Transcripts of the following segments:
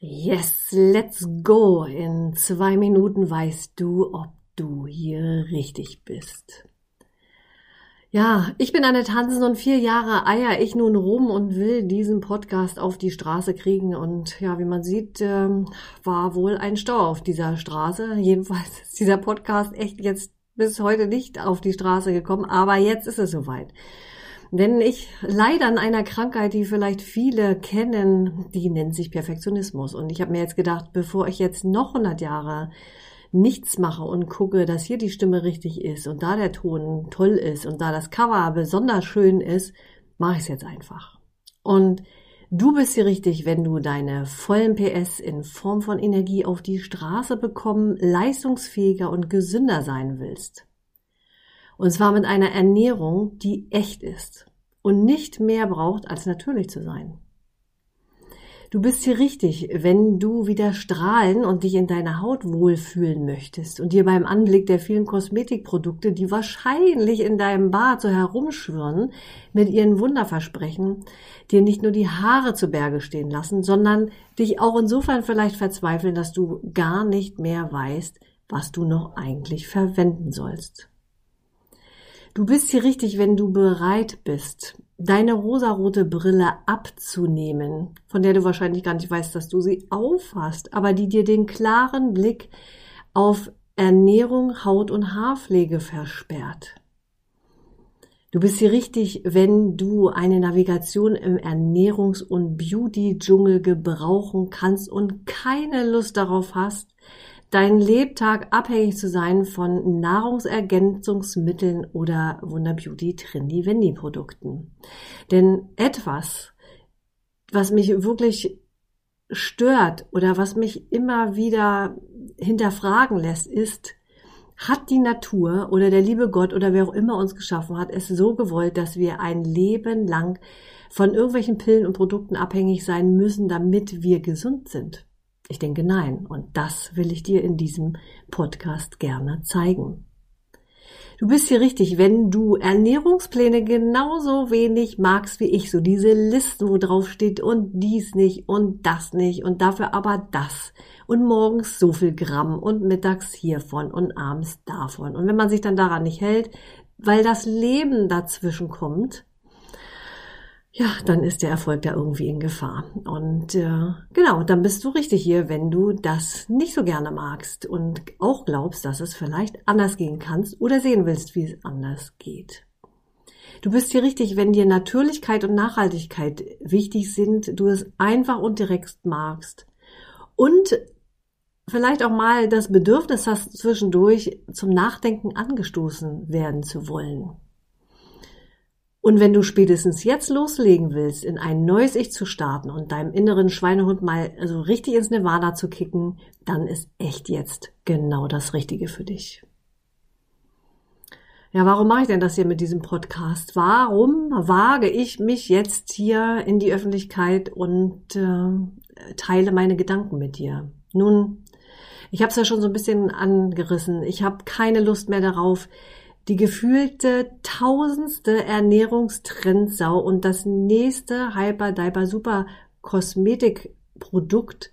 Yes, let's go. In zwei Minuten weißt du, ob du hier richtig bist. Ja, ich bin Annette Hansen und vier Jahre eier ich nun rum und will diesen Podcast auf die Straße kriegen. Und ja, wie man sieht, ähm, war wohl ein Stau auf dieser Straße. Jedenfalls ist dieser Podcast echt jetzt bis heute nicht auf die Straße gekommen, aber jetzt ist es soweit. Denn ich leide an einer Krankheit, die vielleicht viele kennen, die nennt sich Perfektionismus. Und ich habe mir jetzt gedacht, bevor ich jetzt noch 100 Jahre nichts mache und gucke, dass hier die Stimme richtig ist und da der Ton toll ist und da das Cover besonders schön ist, mache ich es jetzt einfach. Und du bist hier richtig, wenn du deine vollen PS in Form von Energie auf die Straße bekommen, leistungsfähiger und gesünder sein willst. Und zwar mit einer Ernährung, die echt ist und nicht mehr braucht, als natürlich zu sein. Du bist hier richtig, wenn du wieder strahlen und dich in deiner Haut wohlfühlen möchtest und dir beim Anblick der vielen Kosmetikprodukte, die wahrscheinlich in deinem Bad so herumschwirren, mit ihren Wunderversprechen, dir nicht nur die Haare zu Berge stehen lassen, sondern dich auch insofern vielleicht verzweifeln, dass du gar nicht mehr weißt, was du noch eigentlich verwenden sollst. Du bist hier richtig, wenn du bereit bist, deine rosarote Brille abzunehmen, von der du wahrscheinlich gar nicht weißt, dass du sie aufhast, aber die dir den klaren Blick auf Ernährung, Haut- und Haarpflege versperrt. Du bist hier richtig, wenn du eine Navigation im Ernährungs- und Beauty-Dschungel gebrauchen kannst und keine Lust darauf hast, deinen Lebtag abhängig zu sein von Nahrungsergänzungsmitteln oder Wunderbeauty Trendy Wendy Produkten. Denn etwas, was mich wirklich stört oder was mich immer wieder hinterfragen lässt, ist, hat die Natur oder der liebe Gott oder wer auch immer uns geschaffen hat, es so gewollt, dass wir ein Leben lang von irgendwelchen Pillen und Produkten abhängig sein müssen, damit wir gesund sind? Ich denke nein. Und das will ich dir in diesem Podcast gerne zeigen. Du bist hier richtig, wenn du Ernährungspläne genauso wenig magst wie ich, so diese Listen, wo drauf steht und dies nicht und das nicht und dafür aber das und morgens so viel Gramm und mittags hiervon und abends davon. Und wenn man sich dann daran nicht hält, weil das Leben dazwischen kommt, ja, dann ist der Erfolg da irgendwie in Gefahr. Und äh, genau, dann bist du richtig hier, wenn du das nicht so gerne magst und auch glaubst, dass es vielleicht anders gehen kannst oder sehen willst, wie es anders geht. Du bist hier richtig, wenn dir Natürlichkeit und Nachhaltigkeit wichtig sind, du es einfach und direkt magst und vielleicht auch mal das Bedürfnis hast, zwischendurch zum Nachdenken angestoßen werden zu wollen. Und wenn du spätestens jetzt loslegen willst, in ein neues Ich zu starten und deinem inneren Schweinehund mal so richtig ins Nirvana zu kicken, dann ist echt jetzt genau das Richtige für dich. Ja, warum mache ich denn das hier mit diesem Podcast? Warum wage ich mich jetzt hier in die Öffentlichkeit und äh, teile meine Gedanken mit dir? Nun, ich habe es ja schon so ein bisschen angerissen. Ich habe keine Lust mehr darauf, die gefühlte tausendste Ernährungstrendsau und das nächste Hyper Diaper Super Kosmetikprodukt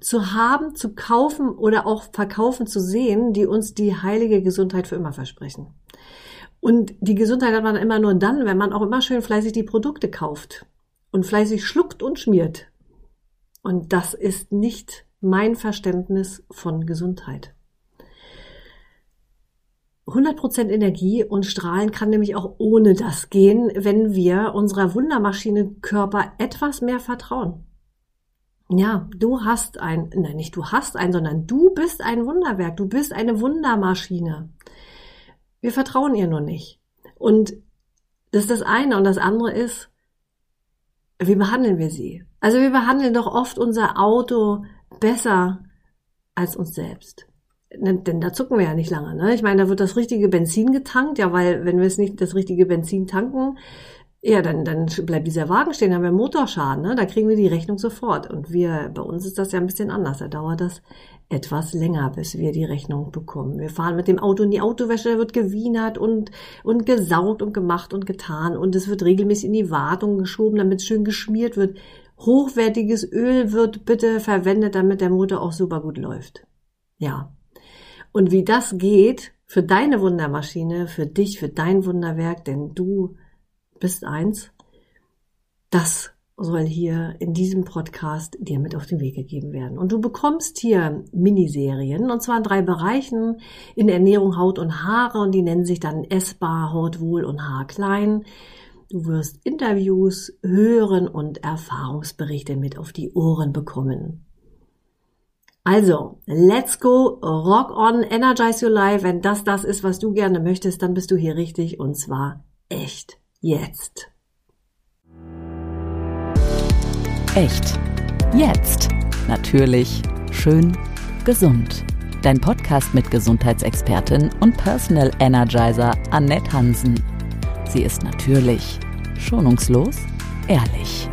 zu haben, zu kaufen oder auch verkaufen zu sehen, die uns die heilige Gesundheit für immer versprechen. Und die Gesundheit hat man immer nur dann, wenn man auch immer schön fleißig die Produkte kauft und fleißig schluckt und schmiert. Und das ist nicht mein Verständnis von Gesundheit. 100% Energie und Strahlen kann nämlich auch ohne das gehen, wenn wir unserer Wundermaschine Körper etwas mehr vertrauen. Ja, du hast ein, nein, nicht du hast ein, sondern du bist ein Wunderwerk. Du bist eine Wundermaschine. Wir vertrauen ihr nur nicht. Und das ist das eine. Und das andere ist, wie behandeln wir sie? Also wir behandeln doch oft unser Auto besser als uns selbst. Denn da zucken wir ja nicht lange. Ne? Ich meine, da wird das richtige Benzin getankt, ja, weil wenn wir es nicht das richtige Benzin tanken, ja, dann, dann bleibt dieser Wagen stehen, dann haben wir Motorschaden, ne? da kriegen wir die Rechnung sofort. Und wir, bei uns ist das ja ein bisschen anders. Da dauert das etwas länger, bis wir die Rechnung bekommen. Wir fahren mit dem Auto in die Autowäsche, da wird gewienert und, und gesaugt und gemacht und getan und es wird regelmäßig in die Wartung geschoben, damit es schön geschmiert wird. Hochwertiges Öl wird bitte verwendet, damit der Motor auch super gut läuft. Ja. Und wie das geht für deine Wundermaschine, für dich, für dein Wunderwerk, denn du bist eins, das soll hier in diesem Podcast dir mit auf den Weg gegeben werden. Und du bekommst hier Miniserien, und zwar in drei Bereichen, in Ernährung, Haut und Haare, und die nennen sich dann essbar, Hautwohl und Haarklein. Du wirst Interviews hören und Erfahrungsberichte mit auf die Ohren bekommen. Also, let's go, rock on, energize your life. Wenn das das ist, was du gerne möchtest, dann bist du hier richtig und zwar echt jetzt. Echt. Jetzt. Natürlich. Schön. Gesund. Dein Podcast mit Gesundheitsexpertin und Personal Energizer Annette Hansen. Sie ist natürlich, schonungslos, ehrlich.